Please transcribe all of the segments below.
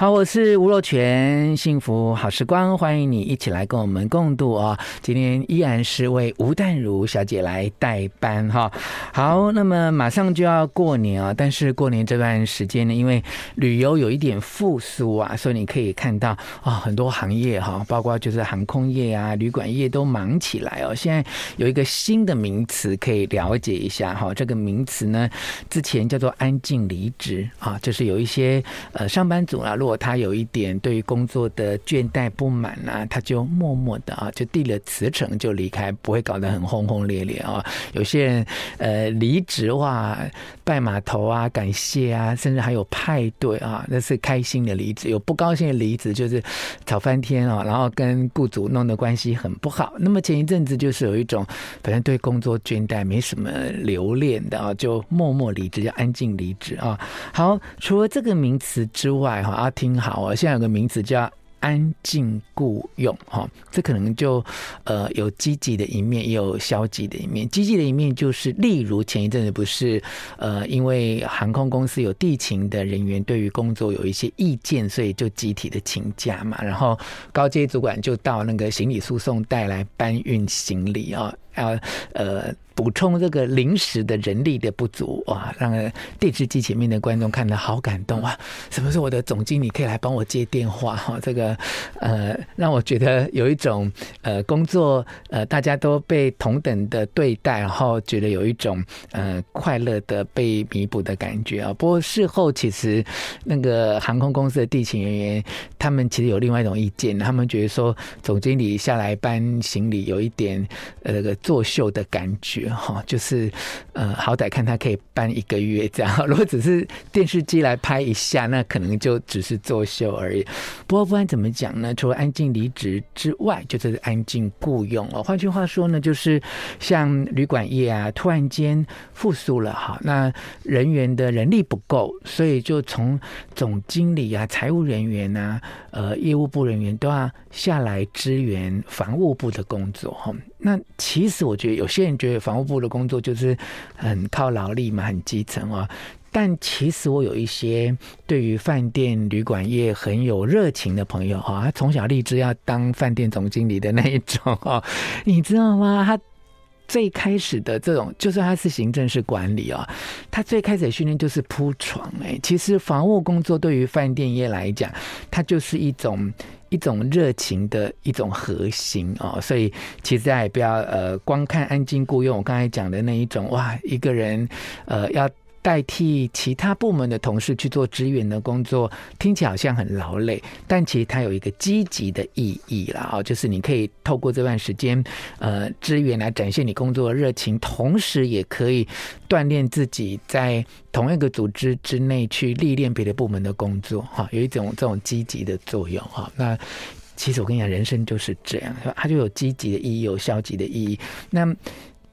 好，我是吴若权，幸福好时光，欢迎你一起来跟我们共度啊！今天依然是为吴淡如小姐来代班哈。好，那么马上就要过年啊，但是过年这段时间呢，因为旅游有一点复苏啊，所以你可以看到啊，很多行业哈，包括就是航空业啊、旅馆业都忙起来哦。现在有一个新的名词可以了解一下哈，这个名词呢，之前叫做“安静离职”啊，就是有一些呃上班族啊，如果他有一点对于工作的倦怠不满啊，他就默默的啊，就递了辞呈就离开，不会搞得很轰轰烈烈啊。有些人呃离职哇，拜码头啊，感谢啊，甚至还有派对啊，那是开心的离职。有不高兴的离职就是吵翻天啊，然后跟雇主弄得关系很不好。那么前一阵子就是有一种反正对工作倦怠没什么留恋的啊，就默默离职，叫安静离职啊。好，除了这个名词之外哈啊。听好啊，现在有个名词叫安静雇佣哈，这可能就呃有积极的一面，也有消极的一面。积极的一面就是，例如前一阵子不是呃，因为航空公司有地勤的人员对于工作有一些意见，所以就集体的请假嘛，然后高阶主管就到那个行李输送带来搬运行李啊，要呃。补充这个临时的人力的不足啊，让电视机前面的观众看得好感动啊！什么时候我的总经理可以来帮我接电话哈？这个呃，让我觉得有一种呃工作呃大家都被同等的对待，然后觉得有一种呃快乐的被弥补的感觉啊。不过事后其实那个航空公司的地勤人员他们其实有另外一种意见，他们觉得说总经理下来搬行李有一点呃那个作秀的感觉。哈，就是呃，好歹看他可以搬一个月这样。如果只是电视机来拍一下，那可能就只是作秀而已。不过不管怎么讲呢，除了安静离职之外，就是安静雇佣哦。换句话说呢，就是像旅馆业啊，突然间复苏了哈，那人员的人力不够，所以就从总经理啊、财务人员啊、呃、业务部人员都要下来支援房务部的工作哈。那其实我觉得有些人觉得房务部的工作就是很靠劳力嘛，很基层啊。但其实我有一些对于饭店旅馆业很有热情的朋友哈，他从小立志要当饭店总经理的那一种啊，你知道吗？他最开始的这种，就算他是行政式管理啊，他最开始的训练就是铺床哎。其实房务工作对于饭店业来讲，它就是一种。一种热情的一种核心哦，所以其实大家也不要呃光看安静雇佣，我刚才讲的那一种哇，一个人呃要。代替其他部门的同事去做支援的工作，听起来好像很劳累，但其实它有一个积极的意义啦。哦，就是你可以透过这段时间，呃，支援来展现你工作的热情，同时也可以锻炼自己在同一个组织之内去历练别的部门的工作，哈，有一种这种积极的作用，哈。那其实我跟你讲，人生就是这样，它就有积极的意义，有消极的意义，那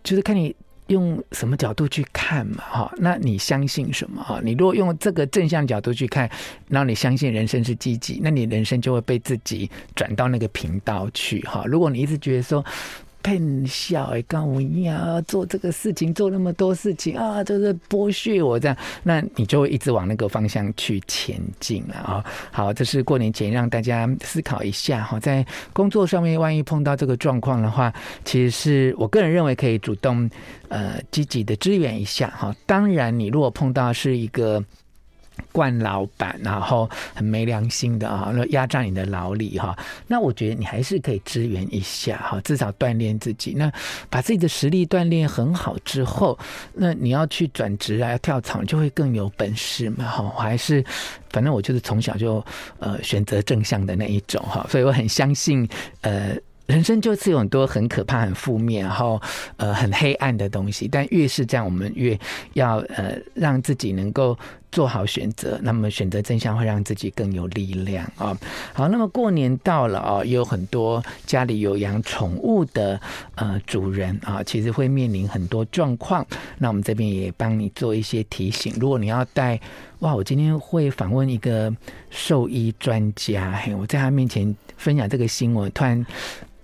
就是看你。用什么角度去看嘛？哈，那你相信什么？哈，你如果用这个正向角度去看，那你相信人生是积极，那你人生就会被自己转到那个频道去。哈，如果你一直觉得说，骗笑哎，跟我一样做这个事情，做那么多事情啊，就是剥削我这样，那你就会一直往那个方向去前进了啊。好，这是过年前让大家思考一下哈，在工作上面万一碰到这个状况的话，其实是我个人认为可以主动呃积极的支援一下哈。当然，你如果碰到是一个。惯老板，然后很没良心的啊，那压榨你的劳力哈，那我觉得你还是可以支援一下哈，至少锻炼自己。那把自己的实力锻炼很好之后，那你要去转职啊，要跳槽就会更有本事嘛哈。我还是反正我就是从小就呃选择正向的那一种哈，所以我很相信呃。人生就是有很多很可怕、很负面，然后呃很黑暗的东西。但越是这样，我们越要呃让自己能够做好选择。那么选择真相会让自己更有力量啊、好，那么过年到了啊、有很多家里有养宠物的呃主人啊、其实会面临很多状况。那我们这边也帮你做一些提醒。如果你要带哇，我今天会访问一个兽医专家，嘿，我在他面前分享这个新闻，突然。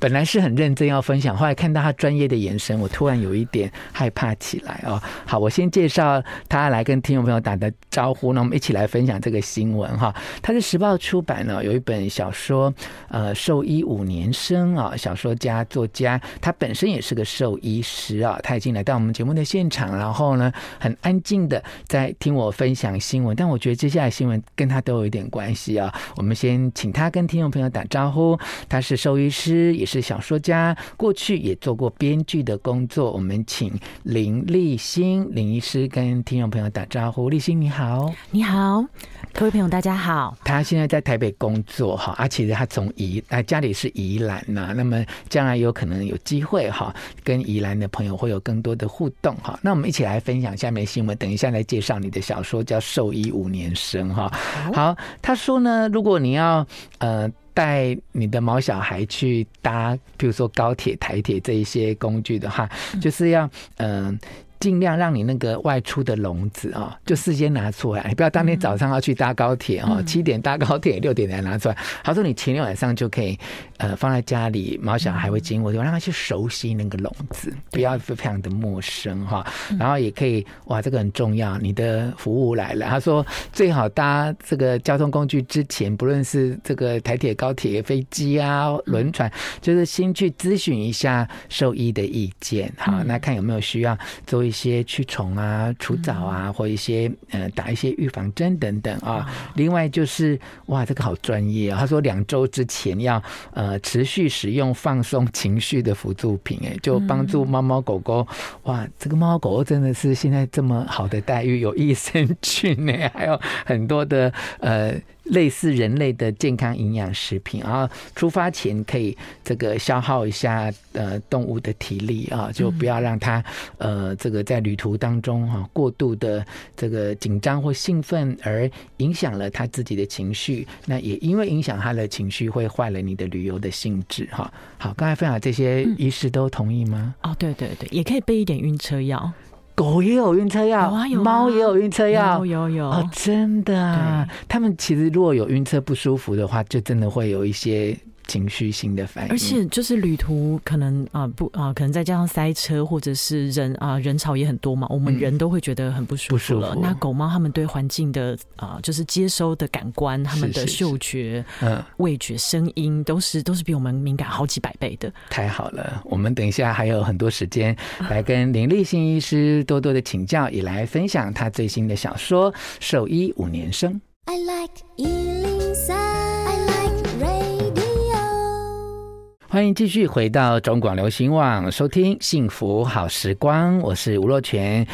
本来是很认真要分享，后来看到他专业的眼神，我突然有一点害怕起来哦。好，我先介绍他来跟听众朋友打的招呼，那我们一起来分享这个新闻哈。他是时报出版呢，有一本小说，呃，兽医五年生啊，小说家作家，他本身也是个兽医师啊，他已经来到我们节目的现场，然后呢，很安静的在听我分享新闻，但我觉得接下来新闻跟他都有一点关系啊。我们先请他跟听众朋友打招呼，他是兽医师，也小说家，过去也做过编剧的工作。我们请林立新林医师跟听众朋友打招呼。立新你好，你好，各位朋友大家好。他现在在台北工作哈，啊，其实他从宜啊家里是宜兰呐，那么将来有可能有机会哈，跟宜兰的朋友会有更多的互动哈。那我们一起来分享下面新闻，等一下来介绍你的小说叫《兽医五年生》哈。好，他说呢，如果你要呃。带你的毛小孩去搭，比如说高铁、台铁这一些工具的话，就是要嗯。呃尽量让你那个外出的笼子啊，就事先拿出来，你不要当天早上要去搭高铁哦，七点搭高铁，六点才拿出来。他说你前天晚上就可以呃放在家里，毛小孩会经过，就让他去熟悉那个笼子，不要非常的陌生哈。然后也可以哇，这个很重要，你的服务来了。他说最好搭这个交通工具之前，不论是这个台铁、高铁、飞机啊、轮船，就是先去咨询一下兽医的意见，好，那看有没有需要做一。一些驱虫啊、除藻啊，或一些呃打一些预防针等等啊。另外就是哇，这个好专业啊！他说两周之前要呃持续使用放松情绪的辅助品，哎，就帮助猫猫狗狗。哇，这个猫猫狗狗真的是现在这么好的待遇，有益生菌呢，还有很多的呃。类似人类的健康营养食品，然后出发前可以这个消耗一下呃动物的体力啊，就不要让它呃这个在旅途当中哈过度的这个紧张或兴奋而影响了他自己的情绪，那也因为影响他的情绪会坏了你的旅游的性质哈。好，刚才分享这些医师都同意吗？哦，对对对，也可以备一点晕车药。狗也有晕车药，猫也有晕车药，有有有哦，真的啊！他们其实如果有晕车不舒服的话，就真的会有一些。情绪性的反应，而且就是旅途可能啊不啊，可能再加上塞车或者是人啊人潮也很多嘛，我们人都会觉得很不舒服了。那狗猫它们对环境的啊，就是接收的感官，它们的嗅觉、嗯味觉、声音都是都是比我们敏感好几百倍的。太好了，我们等一下还有很多时间来跟林立新医师多多的请教，也来分享他最新的小说《兽医五年生》。I like 欢迎继续回到中广流行网，收听幸福好时光，我是吴若权。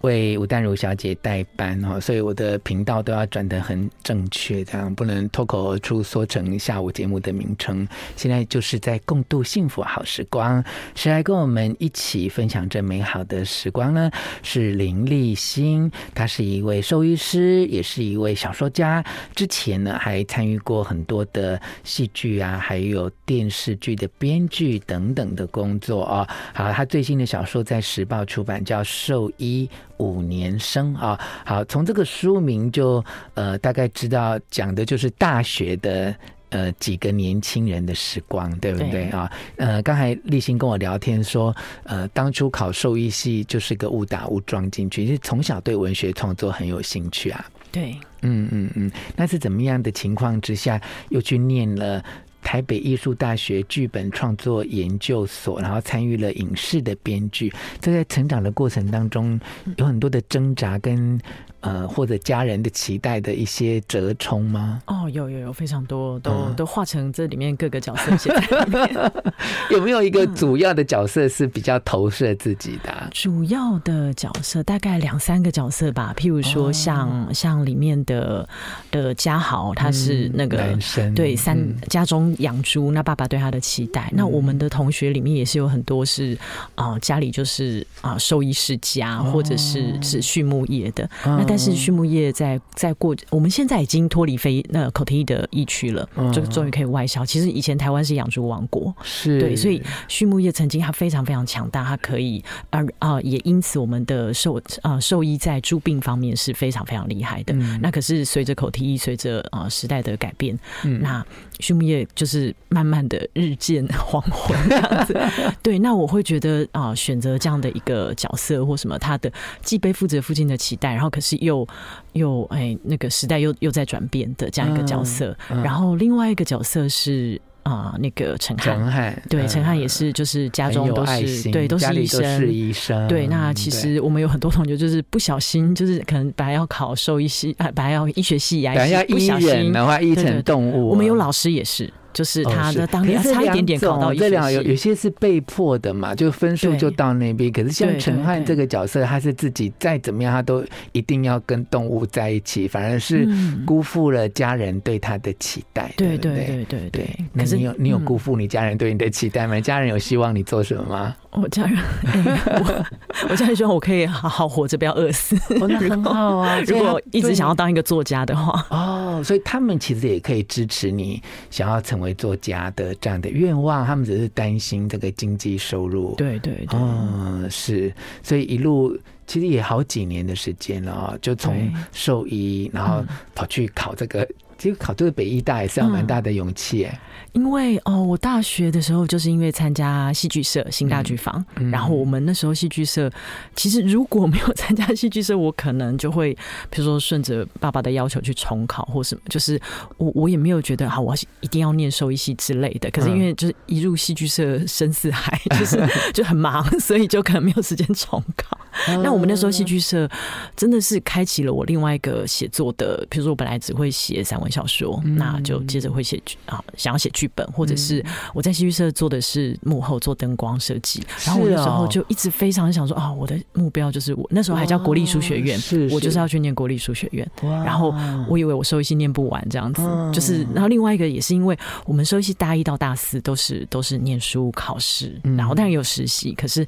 为吴淡如小姐代班哈，所以我的频道都要转得很正确，这样不能脱口而出说成下午节目的名称。现在就是在共度幸福好时光，谁来跟我们一起分享这美好的时光呢？是林立新，他是一位兽医师，也是一位小说家。之前呢，还参与过很多的戏剧啊，还有电视剧的编剧等等的工作啊。好，他最新的小说在时报出版，叫《兽医》。五年生啊，好，从这个书名就呃大概知道讲的就是大学的呃几个年轻人的时光，对不对，啊？呃，刚才立新跟我聊天说，呃，当初考兽医系就是个误打误撞进去，其实从小对文学创作很有兴趣啊。对，嗯嗯嗯，那是怎么样的情况之下又去念了？台北艺术大学剧本创作研究所，然后参与了影视的编剧，这在成长的过程当中，有很多的挣扎跟。呃，或者家人的期待的一些折冲吗？哦，有有有非常多，都、嗯、都化成这里面各个角色写在里面。有没有一个主要的角色是比较投射自己的、啊嗯？主要的角色大概两三个角色吧，譬如说像、哦、像里面的的家豪，他是那个、嗯、男生，对三、嗯、家中养猪，那爸爸对他的期待。嗯、那我们的同学里面也是有很多是啊、呃，家里就是啊兽医世家，或者是是畜牧业的。哦但是畜牧业在在过，我们现在已经脱离非那口蹄疫的疫区了，就终于可以外销。其实以前台湾是养猪王国，是。对，所以畜牧业曾经它非常非常强大，它可以而啊也因此我们的兽啊兽医在猪病方面是非常非常厉害的。嗯、那可是随着口蹄疫，随着啊时代的改变，嗯、那畜牧业就是慢慢的日渐黄昏这样子。对，那我会觉得啊选择这样的一个角色或什么，他的既背负着父亲的期待，然后可是又又哎那个时代又又在转变的这样一个角色，嗯嗯、然后另外一个角色是。啊，那个陈汉，陈汉对，陈汉也是，就是家中都是对，都是医生，是医生。对，那其实我们有很多同学就是不小心，就是可能本来要考兽医系，啊，本来要医学系呀，不小心的话医成动物。我们有老师也是。就是他的当年差一点点考到一，这两有有些是被迫的嘛，就分数就到那边。可是像陈汉这个角色，他是自己再怎么样，他都一定要跟动物在一起，反而是辜负了家人对他的期待。对对对对对。可是你有你有辜负你家人对你的期待吗？家人有希望你做什么吗？我家人，我 我家人希望我可以好好活着，不要饿死。那很好啊。如果一直想要当一个作家的话，哦，所以他们其实也可以支持你想要成为作家的这样的愿望，他们只是担心这个经济收入。对对对，嗯，是，所以一路其实也好几年的时间了，就从兽医，然后跑去考这个，其实考这个北医大也是要蛮大的勇气哎。因为哦，我大学的时候就是因为参加戏剧社新大剧坊，嗯、然后我们那时候戏剧社其实如果没有参加戏剧社，我可能就会比如说顺着爸爸的要求去重考或什么，就是我我也没有觉得好，我一定要念兽医系之类的。可是因为就是一入戏剧社深似海，就是就很忙，所以就可能没有时间重考。那我们那时候戏剧社真的是开启了我另外一个写作的，比如说我本来只会写散文小说，嗯、那就接着会写啊，想要写。剧本，或者是我在戏剧社做的是幕后做灯光设计，然后我那时候就一直非常想说啊，我的目标就是我那时候还叫国立书学院，是我就是要去念国立书学院。然后我以为我收一系念不完这样子，就是然后另外一个也是因为我们收一系大一到大四都是都是念书考试，然后当然有实习，可是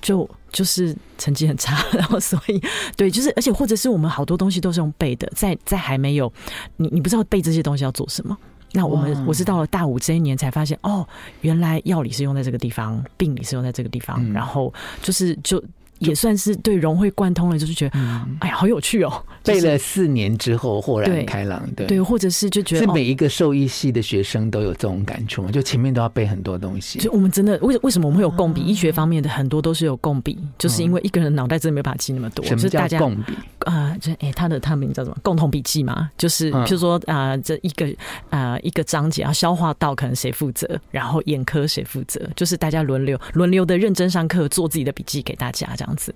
就就是成绩很差，然后所以对，就是而且或者是我们好多东西都是用背的，在在还没有你你不知道背这些东西要做什么。那我们我是到了大五这一年才发现，哦，原来药理是用在这个地方，病理是用在这个地方，然后就是就。也算是对融会贯通了，就是觉得，哎呀，好有趣哦！背了四年之后，豁然开朗，对对，或者是就觉得，是每一个兽医系的学生都有这种感触吗？就前面都要背很多东西。就我们真的为为什么我们会有共笔？医学方面的很多都是有共笔，就是因为一个人脑袋真的没办法记那么多。什么叫共笔啊？就哎，他的他的名叫什么？共同笔记嘛？就是譬如说啊，这一个啊一个章节啊，消化道可能谁负责，然后眼科谁负责，就是大家轮流轮流的认真上课，做自己的笔记给大家这样子。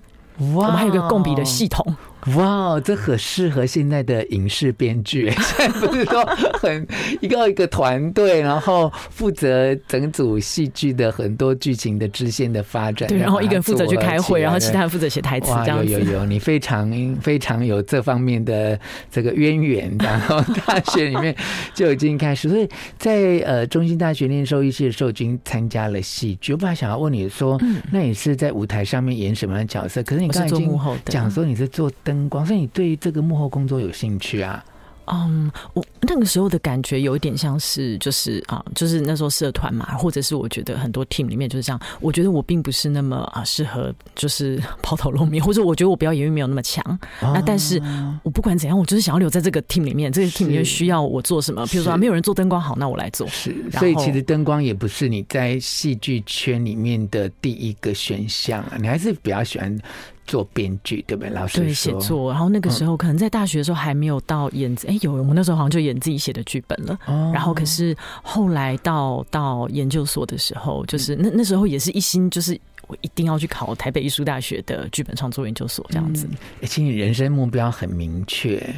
哇，我们还有一个共笔的系统。哇，这很适合现在的影视编剧。现在不是说很一个一个团队，然后负责整组戏剧的很多剧情的支线的发展。对，然后一个人负责去开会，然后其他人负责写台词。这样子。有有有，你非常非常有这方面的这个渊源。然后大学里面就已经开始，所以在呃中心大学念兽医系的时候，已经参加了戏剧。我本来想要问你说，那你是在舞台上面演什么样的角色？可是你刚才已经讲说你是做灯。灯光，所以你对这个幕后工作有兴趣啊？嗯，我那个时候的感觉有一点像是，就是啊，就是那时候社团嘛，或者是我觉得很多 team 里面就是这样。我觉得我并不是那么啊适合，就是抛头露面，或者我觉得我表演欲没有那么强。哦、那但是我不管怎样，我就是想要留在这个 team 里面。这个 team 里面需要我做什么？比如说、啊、没有人做灯光好，那我来做。是，所以其实灯光也不是你在戏剧圈里面的第一个选项啊，你还是比较喜欢。做编剧对不对？老师对写作，然后那个时候可能在大学的时候还没有到演，哎、有我那时候好像就演自己写的剧本了。哦、然后可是后来到到研究所的时候，就是那那时候也是一心就是我一定要去考台北艺术大学的剧本创作研究所这样子。而且、嗯欸、你人生目标很明确。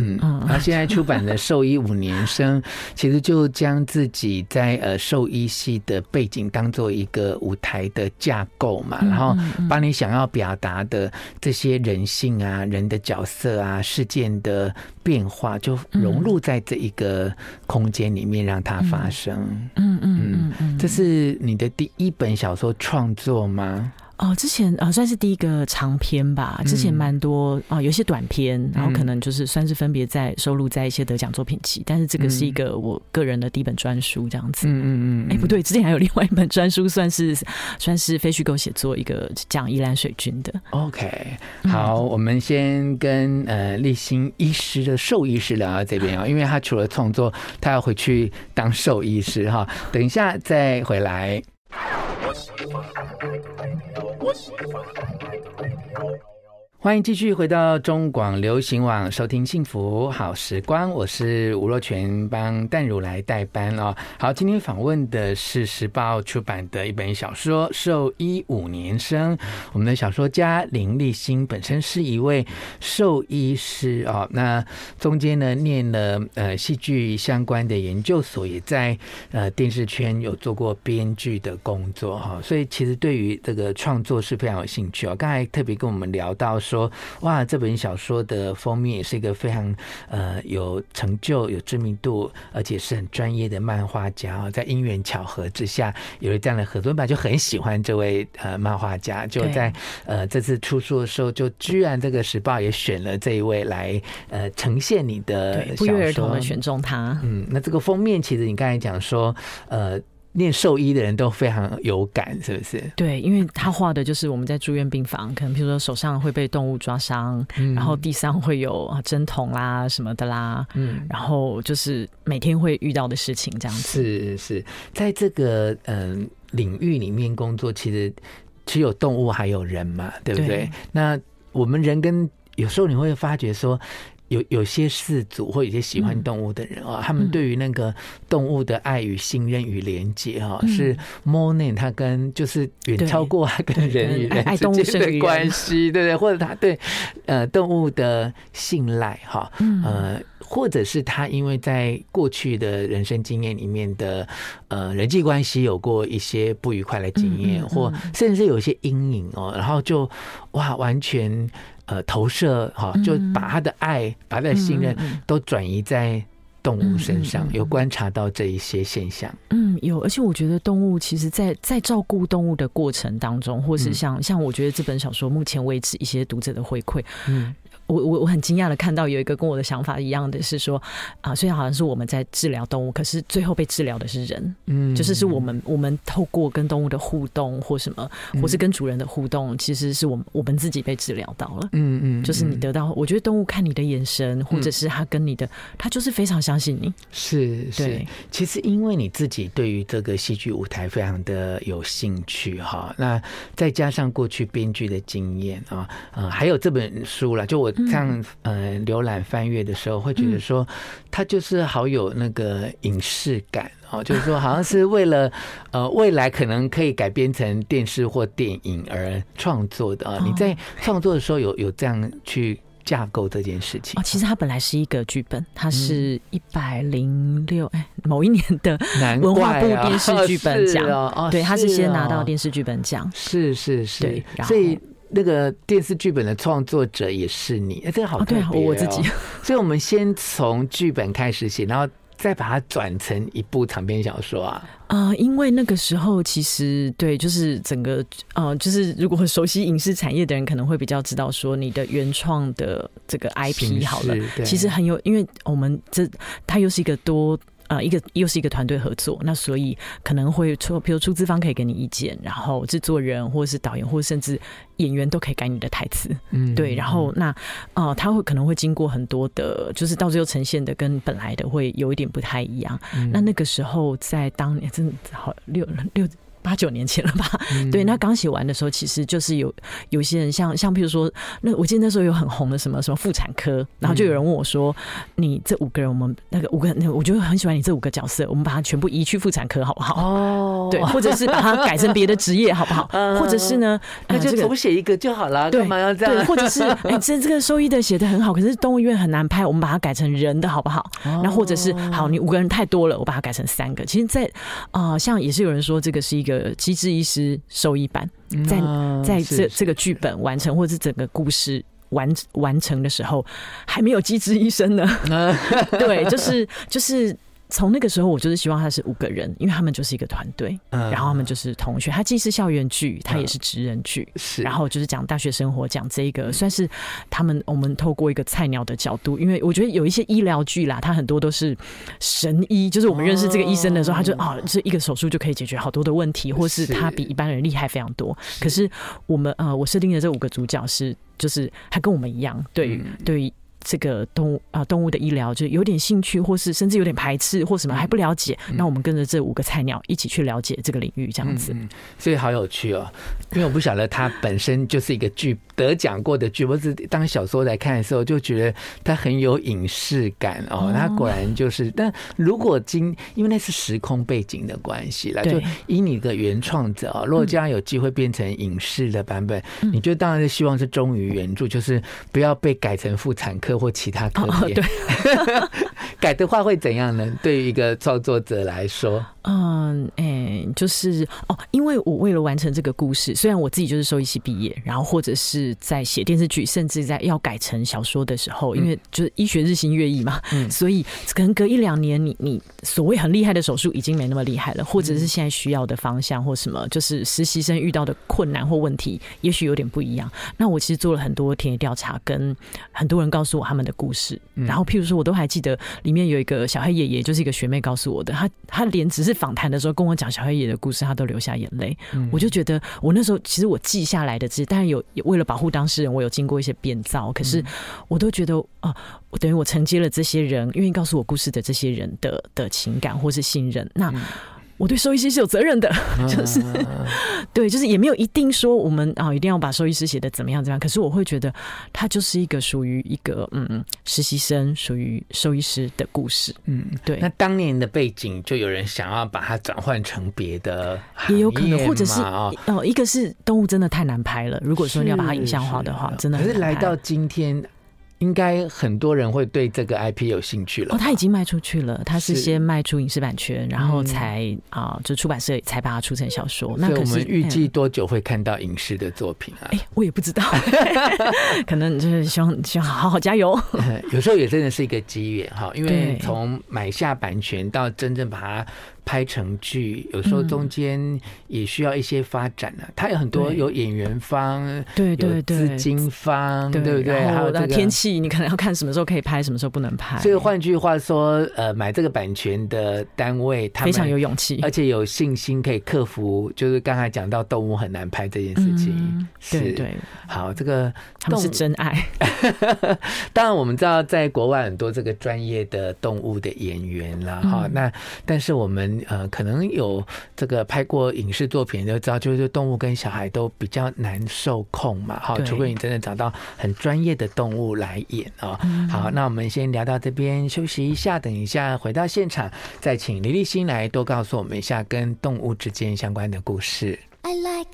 嗯，然后现在出版的《兽医五年生》，其实就将自己在呃兽医系的背景当做一个舞台的架构嘛，然后把你想要表达的这些人性啊、人的角色啊、事件的变化，就融入在这一个空间里面，让它发生。嗯嗯嗯嗯，这是你的第一本小说创作吗？哦，之前啊、呃、算是第一个长篇吧，之前蛮多啊、有些短篇，然后可能就是算是分别在收录在一些得奖作品集，但是这个是一个我个人的第一本专书这样子。嗯嗯嗯。哎，不对，之前还有另外一本专书，算是算是非虚构写作一个讲宜兰水军的。OK，好，嗯、我们先跟呃立新医师的兽医师聊到这边啊，因为他除了创作，他要回去当兽医师哈，等一下再回来。What's 欢迎继续回到中广流行网收听幸福好时光，我是吴若权，帮淡如来代班哦。好，今天访问的是时报出版的一本小说《兽医五年生》，我们的小说家林立新本身是一位兽医师哦。那中间呢，念了呃戏剧相关的研究所，也在呃电视圈有做过编剧的工作哈，所以其实对于这个创作是非常有兴趣哦。刚才特别跟我们聊到。说哇，这本小说的封面也是一个非常呃有成就、有知名度，而且是很专业的漫画家。在因缘巧合之下，有了这样的合作，本来就很喜欢这位呃漫画家，就在呃这次出书的时候，就居然这个时报也选了这一位来呃呈现你的小说，不约而同的选中他。嗯，那这个封面其实你刚才讲说呃。念兽医的人都非常有感，是不是？对，因为他画的就是我们在住院病房，可能比如说手上会被动物抓伤，嗯、然后地上会有针筒啦什么的啦，嗯，然后就是每天会遇到的事情这样子。是是，在这个嗯、呃、领域里面工作，其实只有动物还有人嘛，对不对？对，那我们人跟有时候你会发觉说。有有些饲主或有些喜欢动物的人啊，嗯、他们对于那个动物的爱与信任与连接哈，嗯、是 Morning 他跟就是远超过他跟人与人之间的关系，对不对？或者他对呃动物的信赖哈，呃，或者是他因为在过去的人生经验里面的呃人际关系有过一些不愉快的经验，或甚至有一些阴影哦，然后就哇完全。呃，投射哈，就把他的爱、嗯、把他的信任都转移在动物身上，有观察到这一些现象。嗯，有，而且我觉得动物其实在，在在照顾动物的过程当中，或是像、嗯、像我觉得这本小说目前为止一些读者的回馈，嗯。我我我很惊讶的看到有一个跟我的想法一样的是说啊，虽然好像是我们在治疗动物，可是最后被治疗的是人，嗯，就是是我们我们透过跟动物的互动或什么，或是跟主人的互动，其实是我们我们自己被治疗到了，嗯嗯，就是你得到，我觉得动物看你的眼神，或者是他跟你的，他就是非常相信你，是是，其实因为你自己对于这个戏剧舞台非常的有兴趣哈，那再加上过去编剧的经验啊，呃，还有这本书了，就我。像呃浏览翻阅的时候，会觉得说，它就是好有那个影视感哦，就是说好像是为了呃未来可能可以改编成电视或电影而创作的啊。你在创作的时候有有这样去架构这件事情？哦，其实它本来是一个剧本，它是一百零六哎某一年的文化部电视剧本奖哦，对，他是先拿到电视剧本奖，是是是，对，所以。那个电视剧本的创作者也是你，哎，这个好特别哦。对，我自己。所以，我们先从剧本开始写，然后再把它转成一部长篇小说啊。啊、呃，因为那个时候其实对，就是整个呃，就是如果很熟悉影视产业的人，可能会比较知道说，你的原创的这个 IP 好了，其实很有，因为我们这它又是一个多。呃，一个又是一个团队合作，那所以可能会出，比如出资方可以给你意见，然后制作人或者是导演，或者甚至演员都可以改你的台词，嗯，对，然后那呃，他会可能会经过很多的，就是到最后呈现的跟本来的会有一点不太一样。嗯、那那个时候在当年真的好六六。八九年前了吧？嗯、对，那刚写完的时候，其实就是有有些人像像，比如说，那我记得那时候有很红的什么什么妇产科，然后就有人问我说：“嗯、你这五个人，我们那个五个人，那我觉得很喜欢你这五个角色，我们把它全部移去妇产科好不好？”哦，对，或者是把它改成别的职业好不好？或者是呢，那就重写一个就好了，干嘛要这样？对，或者是 哎，这这个兽医的写的很好，可是动物医院很难拍，我们把它改成人的好不好？然后或者是好，你五个人太多了，我把它改成三个。其实在，在、呃、啊，像也是有人说这个是一个。个机智医师兽医版，在在这这个剧本完成，或者是整个故事完完成的时候，还没有机智医生呢。对，就是就是从那个时候，我就是希望他是五个人，因为他们就是一个团队，嗯，然后他们就是同学。他既是校园剧，他也是职人剧，是。然后就是讲大学生活，讲这个算是他们我们透过一个菜鸟的角度，因为我觉得有一些医疗剧啦，他很多都是神医，就是我们认识这个医生的时候，他就啊，这一个手术就可以解决好多的问题，或是他比一般人厉害非常多。可是我们呃，我设定的这五个主角是，就是他跟我们一样，对对。这个动物啊，动物的医疗就有点兴趣，或是甚至有点排斥，或什么还不了解。那、嗯、我们跟着这五个菜鸟一起去了解这个领域，这样子，嗯、所以好有趣哦。因为我不晓得它本身就是一个剧得奖过的剧，我是当小说来看的时候，就觉得它很有影视感哦。它果然就是，哦、但如果今因为那是时空背景的关系啦，就以你的原创者啊，如果将来有机会变成影视的版本，嗯、你就当然是希望是忠于原著，就是不要被改成妇产科。或其他科别，对，改的话会怎样呢？对于一个创作者来说。嗯，哎、欸，就是哦，因为我为了完成这个故事，虽然我自己就是兽医系毕业，然后或者是在写电视剧，甚至在要改成小说的时候，因为就是医学日新月异嘛，嗯，所以可能隔一两年你，你你所谓很厉害的手术已经没那么厉害了，或者是现在需要的方向或什么，就是实习生遇到的困难或问题，也许有点不一样。那我其实做了很多田野调查，跟很多人告诉我他们的故事，然后譬如说，我都还记得里面有一个小黑爷爷，就是一个学妹告诉我的，他他连只是。访谈的时候跟我讲小黑爷的故事，他都流下眼泪。嗯、我就觉得，我那时候其实我记下来的，其实当然有为了保护当事人，我有经过一些变造。可是我都觉得啊，我等于我承接了这些人愿意告诉我故事的这些人的的情感或是信任。那。嗯我对兽医师是有责任的，就是 对，就是也没有一定说我们啊一定要把兽医师写的怎么样怎么样。可是我会觉得，他就是一个属于一个嗯实习生，属于兽医师的故事。嗯，对。那当年的背景，就有人想要把它转换成别的，也有可能，或者是哦，一个是动物真的太难拍了。如果说你要把它影像化的话，真的。可是来到今天。应该很多人会对这个 IP 有兴趣了。哦，他已经卖出去了。他是先卖出影视版权，然后才啊、呃，就出版社才把它出成小说。那我们预计多久会看到影视的作品啊？哎、欸，我也不知道，可能就是希望希望好好加油。有时候也真的是一个机缘哈，因为从买下版权到真正把它。拍成剧，有时候中间也需要一些发展呢、啊。它有很多有演员方，对对对，资金方，对不对？还有天气，你可能要看什么时候可以拍，什么时候不能拍。所以换句话说，呃，买这个版权的单位，他非常有勇气，而且有信心可以克服，就是刚才讲到动物很难拍这件事情。嗯、是对，对，好，这个他们是真爱。当然，我们知道在国外很多这个专业的动物的演员啦哈、嗯。那但是我们。呃，可能有这个拍过影视作品就知道，就是动物跟小孩都比较难受控嘛，好，除非你真的找到很专业的动物来演啊。嗯、好，那我们先聊到这边，休息一下，等一下回到现场，再请李立新来多告诉我们一下跟动物之间相关的故事。I like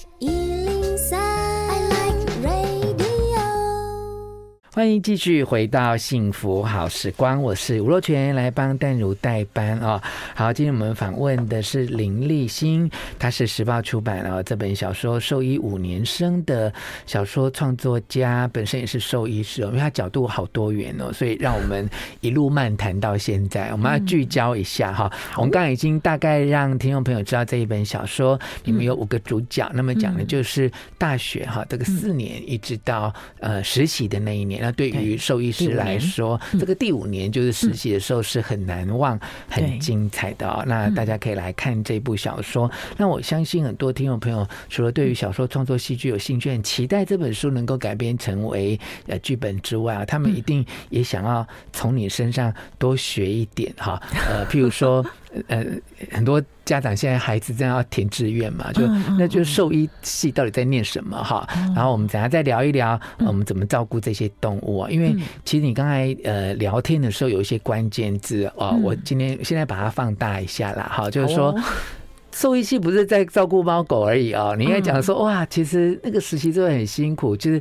欢迎继续回到幸福好时光，我是吴若权，来帮淡如代班啊。好，今天我们访问的是林立新，他是时报出版了这本小说《兽医五年生》的小说创作家，本身也是兽医师哦。因为他角度好多元哦，所以让我们一路漫谈到现在。我们要聚焦一下哈，我们刚刚已经大概让听众朋友知道这一本小说里面有五个主角，那么讲的就是大学哈，这个四年一直到呃实习的那一年。那对于兽医师来说，这个第五年就是实习的时候是很难忘、很精彩的哦。那大家可以来看这部小说。那我相信很多听众朋友，除了对于小说创作戏剧有兴趣，很期待这本书能够改编成为呃剧本之外啊，他们一定也想要从你身上多学一点哈。呃，譬如说。呃，很多家长现在孩子正要填志愿嘛，就那就是兽医系到底在念什么哈？然后我们等下再聊一聊，我们怎么照顾这些动物啊？因为其实你刚才呃聊天的时候有一些关键字哦，我今天现在把它放大一下啦，哈，就是说 兽医系不是在照顾猫狗而已哦，你应该讲说哇，其实那个实习真的很辛苦，就是。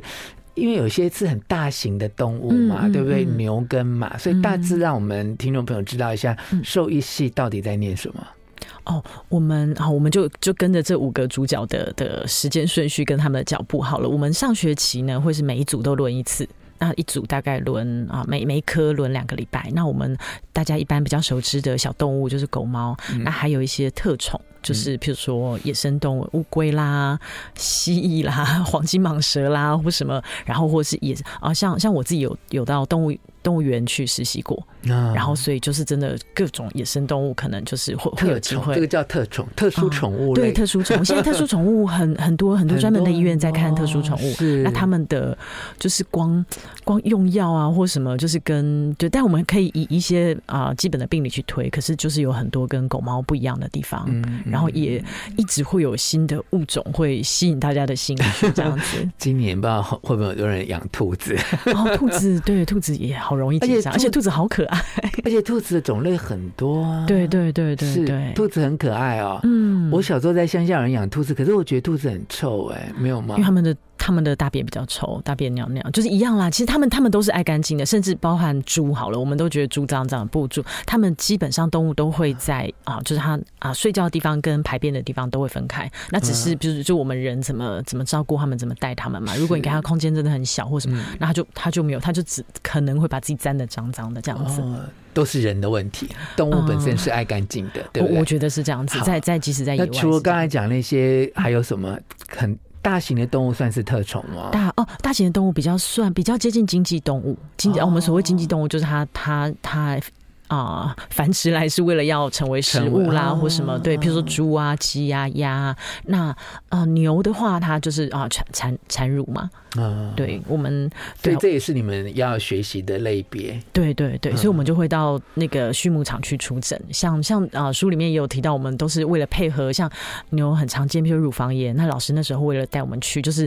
因为有些是很大型的动物嘛，嗯、对不对？嗯、牛跟马，所以大致让我们听众朋友知道一下，兽医系到底在念什么？哦，我们好，我们就就跟着这五个主角的的时间顺序跟他们的脚步好了。我们上学期呢，会是每一组都轮一次。那一组大概轮啊，每每一科轮两个礼拜。那我们大家一般比较熟知的小动物就是狗猫，嗯、那还有一些特宠，就是譬如说野生动物乌龟啦、蜥蜴啦、黄金蟒蛇啦或什么，然后或是也啊，像像我自己有有到动物。动物园去实习过，嗯、然后所以就是真的各种野生动物可能就是会会有机会，这个叫特宠，特殊宠物、嗯、对，特殊宠物。现在特殊宠物很很多很多专门的医院在看特殊宠物，是。那他们的就是光光用药啊或什么，就是跟对，但我们可以以一些啊、呃、基本的病理去推，可是就是有很多跟狗猫不一样的地方，嗯、然后也一直会有新的物种会吸引大家的兴趣，这样子。今年不知道会不会有人养兔子？哦，兔子对，兔子也好。容易紧张，而且兔子好可爱，而且兔子的种类很多啊。对对对对对，是兔子很可爱哦。嗯，我小时候在乡下有人养兔子，可是我觉得兔子很臭哎，没有吗？因为他们的。他们的大便比较臭，大便尿尿就是一样啦。其实他们他们都是爱干净的，甚至包含猪好了，我们都觉得猪脏脏不猪。他们基本上动物都会在啊，就是它啊睡觉的地方跟排便的地方都会分开。那只是就是就我们人怎么怎么照顾他们，怎么带他们嘛。如果你给他空间真的很小或什么，那他就他就没有，他就只可能会把自己沾的脏脏的这样子。都是人的问题，动物本身是爱干净的，对不对？我觉得是这样子。在在即使在野外，那除了刚才讲那些，还有什么很？大型的动物算是特宠吗？大哦，大型的动物比较算比较接近经济动物。经济、哦，我们所谓经济动物就是它它它。它啊、呃，繁殖来是为了要成为食物啦，或什么对，譬如说猪啊、鸡啊、鸭啊。那啊、呃，牛的话，它就是啊，产产产乳嘛。啊，对，我们对，这也是你们要学习的类别。对对对，所以我们就会到那个畜牧场去出诊。像像啊，书里面也有提到，我们都是为了配合，像牛很常见，比如乳房炎。那老师那时候为了带我们去，就是。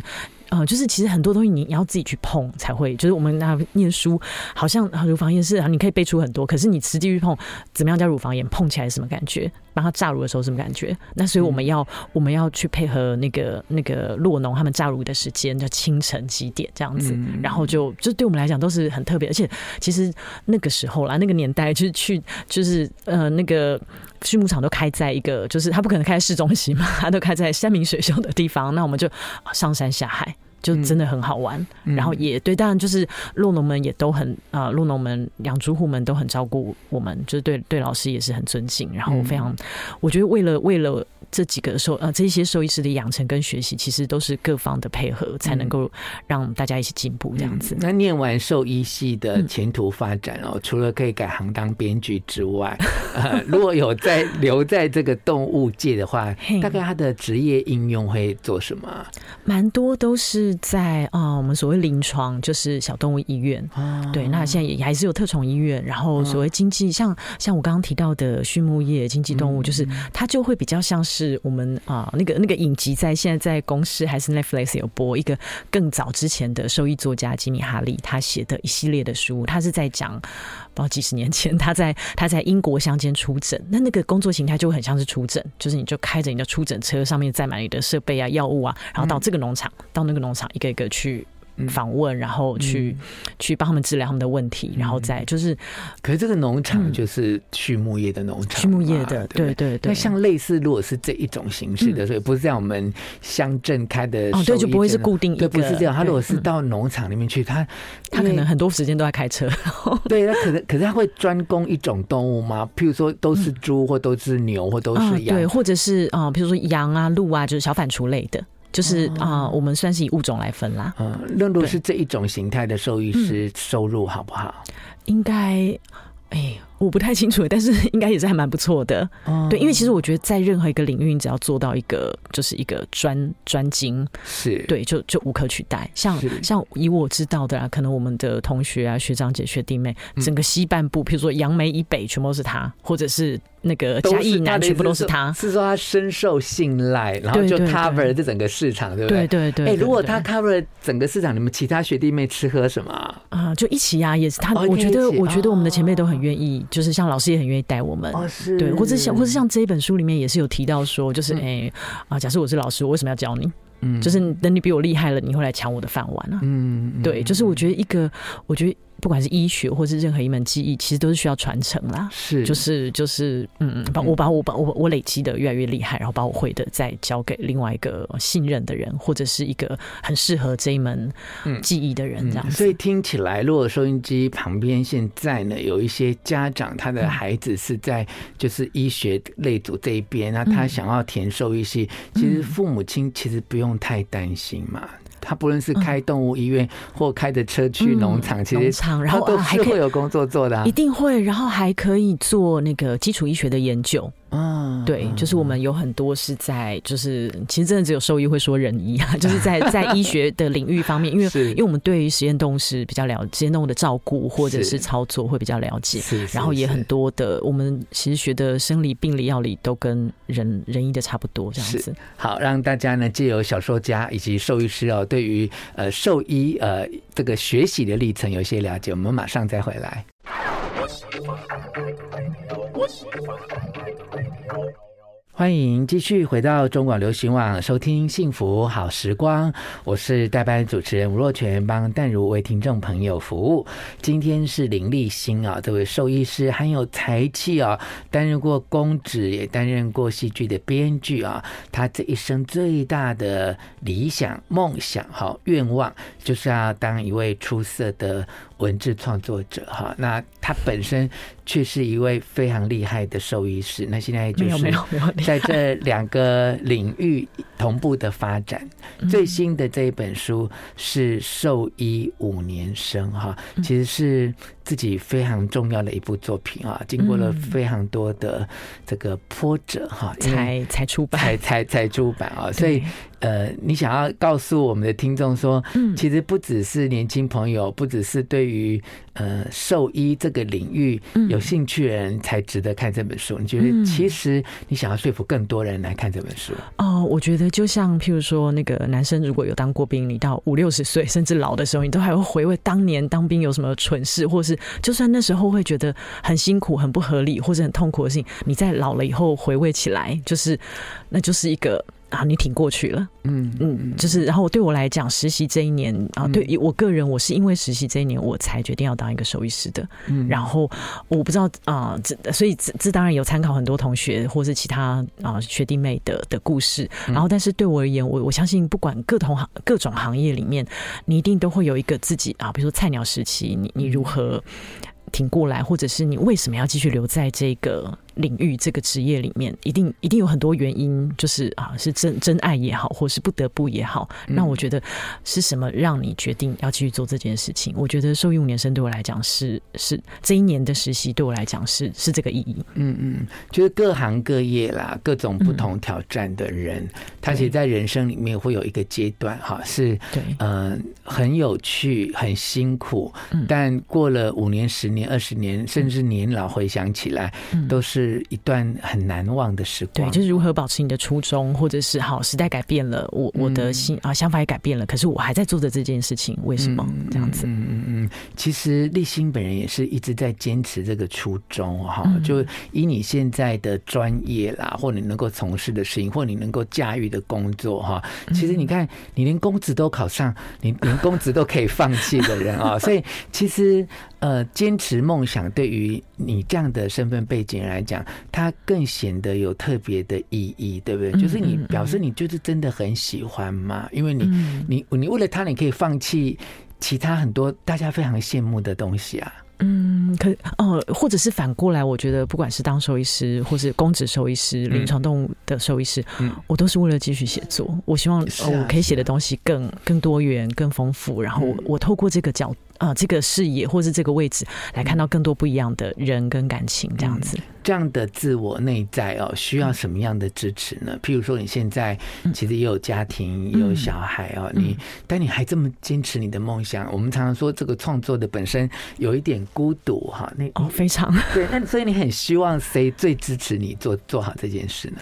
呃，就是其实很多东西你你要自己去碰才会，就是我们那念书好像乳房炎是，你可以背出很多，可是你实际去碰，怎么样叫乳房炎？碰起来什么感觉？帮他炸乳的时候什么感觉？那所以我们要、嗯、我们要去配合那个那个洛农他们炸乳的时间，叫清晨几点这样子，嗯、然后就就对我们来讲都是很特别，而且其实那个时候啦，那个年代就是去就是呃那个畜牧场都开在一个，就是他不可能开在市中心嘛，他都开在山明水秀的地方，那我们就上山下海。就真的很好玩，嗯、然后也对，当然就是酪农们也都很啊，酪农们养猪户们都很照顾我们，就是对对老师也是很尊敬，然后非常，嗯、我觉得为了为了。这几个兽呃，这些兽医师的养成跟学习，其实都是各方的配合，才能够让大家一起进步这样子。嗯、那念完兽医系的前途发展哦，嗯、除了可以改行当编剧之外，呃，如果有在留在这个动物界的话，大概他的职业应用会做什么？蛮多都是在啊、呃，我们所谓临床，就是小动物医院。啊、对，那现在也还是有特宠医院，然后所谓经济，像像我刚刚提到的畜牧业、经济动物，就是它就会比较像是。我们啊，那个那个影集在现在在公司还是 Netflix 有播一个更早之前的兽医作家吉米哈利他写的一系列的书，他是在讲，不知道几十年前他在他在英国乡间出诊，那那个工作形态就很像是出诊，就是你就开着你的出诊车，上面载满你的设备啊、药物啊，然后到这个农场，到那个农场一个一个去。访问，然后去、嗯、去帮他们治疗他们的问题，然后再就是，可是这个农场就是畜牧业的农场，畜牧业的，对对对。那像类似，如果是这一种形式的，所以不是在我们乡镇开的哦，对，就不会是固定一个，对，不是这样。他如果是到农场里面去，他他可能很多时间都在开车。对，他可能可是他会专攻一种动物吗？譬如说都是猪，或都是牛，或都是羊，对，或者是啊，譬如说羊啊、鹿啊，就是小反刍类的。就是啊、呃，我们算是以物种来分啦。嗯，论如是这一种形态的兽医师收入好不好？嗯、应该，哎。我不太清楚，但是 应该也是还蛮不错的。嗯、对，因为其实我觉得在任何一个领域，你只要做到一个就是一个专专精，是对，就就无可取代。像像以我知道的啊，可能我们的同学啊、学长姐、学弟妹，整个西半部，譬如说杨梅以北，全部都是他，或者是那个嘉义南，全部都是他。是说他深受信赖，然后就 cover 这整个市场，对不对？对对对。哎，如果他 cover 整个市场，你们其他学弟妹吃喝什么啊？就一起啊，也是他。我觉得，我觉得我们的前辈都很愿意。就是像老师也很愿意带我们，对，或者像或者像这一本书里面也是有提到说，就是哎、啊，假设我是老师，我为什么要教你？嗯，就是等你比我厉害了，你会来抢我的饭碗啊？嗯，对，就是我觉得一个，我觉得不管是医学或是任何一门技艺，其实都是需要传承啦。是，就是就是，嗯嗯，把我把我把我我累积的越来越厉害，然后把我会的再交给另外一个信任的人，或者是一个很适合这一门技艺的人，这样子。嗯嗯。所以听起来，如果收音机旁边现在呢，有一些家长，他的孩子是在就是医学类组这一边，那他想要填兽医系，其实父母亲其实不用太担心嘛。他不论是开动物医院或开着车去农场，其实然后都是会有工作做的，啊，一定会，然后还可以做那个基础医学的研究。嗯，对，就是我们有很多是在，就是其实真的只有兽医会说人医啊，就是在在医学的领域方面，因为 因为我们对于实验动物是比较了解，实验动物的照顾或者是操作会比较了解，然后也很多的，我们其实学的生理、病理、药理都跟人人医的差不多这样子。好，让大家呢借由小说家以及兽医师哦，对于呃兽医呃这个学习的历程有一些了解。我们马上再回来。欢迎继续回到中广流行网收听《幸福好时光》，我是代班主持人吴若权，帮淡如为听众朋友服务。今天是林立新啊，这位兽医师很有才气啊，担任过公职，也担任过戏剧的编剧啊。他这一生最大的理想、梦想、好愿望，就是要当一位出色的文字创作者哈。那他本身却是一位非常厉害的兽医师。那现在就是。在这两个领域同步的发展，最新的这一本书是《兽医五年生》哈，其实是自己非常重要的一部作品啊，经过了非常多的这个波折哈，才才出版，才才才出版啊，所以。呃，你想要告诉我们的听众说，嗯其实不只是年轻朋友，不只是对于呃兽医这个领域有兴趣的人才值得看这本书。你觉得，其实你想要说服更多人来看这本书？哦，我觉得就像譬如说，那个男生如果有当过兵，你到五六十岁甚至老的时候，你都还会回味当年当兵有什么蠢事，或是就算那时候会觉得很辛苦、很不合理或者很痛苦的事情，你在老了以后回味起来，就是那就是一个。啊，你挺过去了，嗯嗯，就是，然后对我来讲，实习这一年啊，对于我个人，我是因为实习这一年，我才决定要当一个兽医师的。嗯，然后我不知道啊，这所以这这当然有参考很多同学或是其他啊学弟妹的的故事，然后但是对我而言，我我相信不管各同行各种行业里面，你一定都会有一个自己啊，比如说菜鸟时期，你你如何挺过来，或者是你为什么要继续留在这个。领域这个职业里面，一定一定有很多原因，就是啊，是真真爱也好，或是不得不也好。那我觉得是什么让你决定要继续做这件事情？我觉得兽医五年生对我来讲是是这一年的实习对我来讲是是这个意义。嗯嗯，就是各行各业啦，各种不同挑战的人，嗯、他其实在人生里面会有一个阶段哈，是对嗯、呃、很有趣很辛苦，但过了五年、十年、二十年，甚至年老回想起来，都是。是一段很难忘的时光，对，就是如何保持你的初衷，或者是好时代改变了，我我的心啊想法也改变了，可是我还在做着这件事情，为什么？这样子？嗯嗯嗯，其实立新本人也是一直在坚持这个初衷哈，就以你现在的专业啦，或你能够从事的事情，或你能够驾驭的工作哈，其实你看，你连公职都考上，你连公职都可以放弃的人啊，所以其实。呃，坚持梦想对于你这样的身份背景来讲，它更显得有特别的意义，对不对？就是你表示你就是真的很喜欢嘛，因为你你你为了他，你可以放弃其他很多大家非常羡慕的东西啊。嗯，可哦，或者是反过来，我觉得不管是当兽医师，或是公职兽医师、临床动物的兽医师，嗯，我都是为了继续写作。我希望我可以写的东西更更多元、更丰富，然后我我透过这个角度。啊，这个视野或是这个位置来看到更多不一样的人跟感情，这样子。嗯，这样的自我内在哦，需要什么样的支持呢？譬如说，你现在其实也有家庭，也有小孩哦，你但你还这么坚持你的梦想，我们常常说这个创作的本身有一点孤独哈。那哦，非常对。那所以你很希望谁最支持你做做好这件事呢？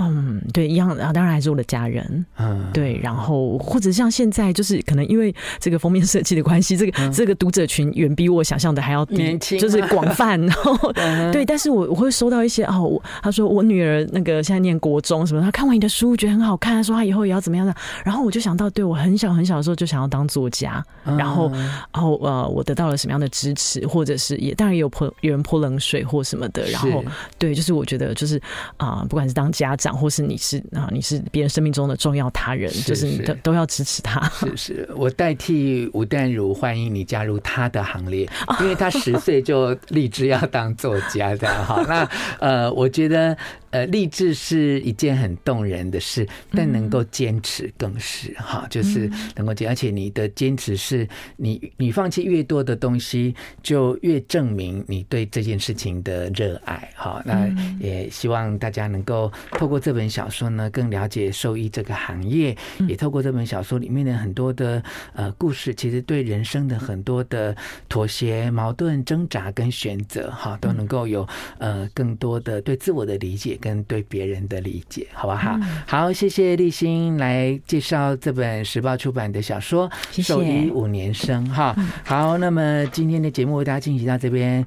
嗯，对，一样啊，当然还是我的家人，嗯，对，然后或者像现在，就是可能因为这个封面设计的关系，这个、嗯、这个读者群远比我想象的还要年轻，就是广泛，然后 对，但是我我会收到一些哦，他说我女儿那个现在念国中什么，她看完你的书觉得很好看，她说她以后也要怎么样的，然后我就想到，对我很小很小的时候就想要当作家，嗯、然后然后呃，我得到了什么样的支持，或者是也当然也有泼有人泼冷水或什么的，然后对，就是我觉得就是啊、呃，不管是当家长。或是你是啊，你是别人生命中的重要他人，是是就是你都都要支持他。是是，我代替吴淡如欢迎你加入他的行列，因为他十岁就立志要当作家的哈。那呃，我觉得。呃，励志是一件很动人的事，但能够坚持更是哈，就是能够坚，而且你的坚持是你你放弃越多的东西，就越证明你对这件事情的热爱哈。那也希望大家能够透过这本小说呢，更了解兽医这个行业，也透过这本小说里面的很多的呃故事，其实对人生的很多的妥协、矛盾、挣扎跟选择哈，都能够有呃更多的对自我的理解。跟对别人的理解，好不好？好，谢谢立新来介绍这本时报出版的小说《兽医五年生》哈。好，那么今天的节目为大家进行到这边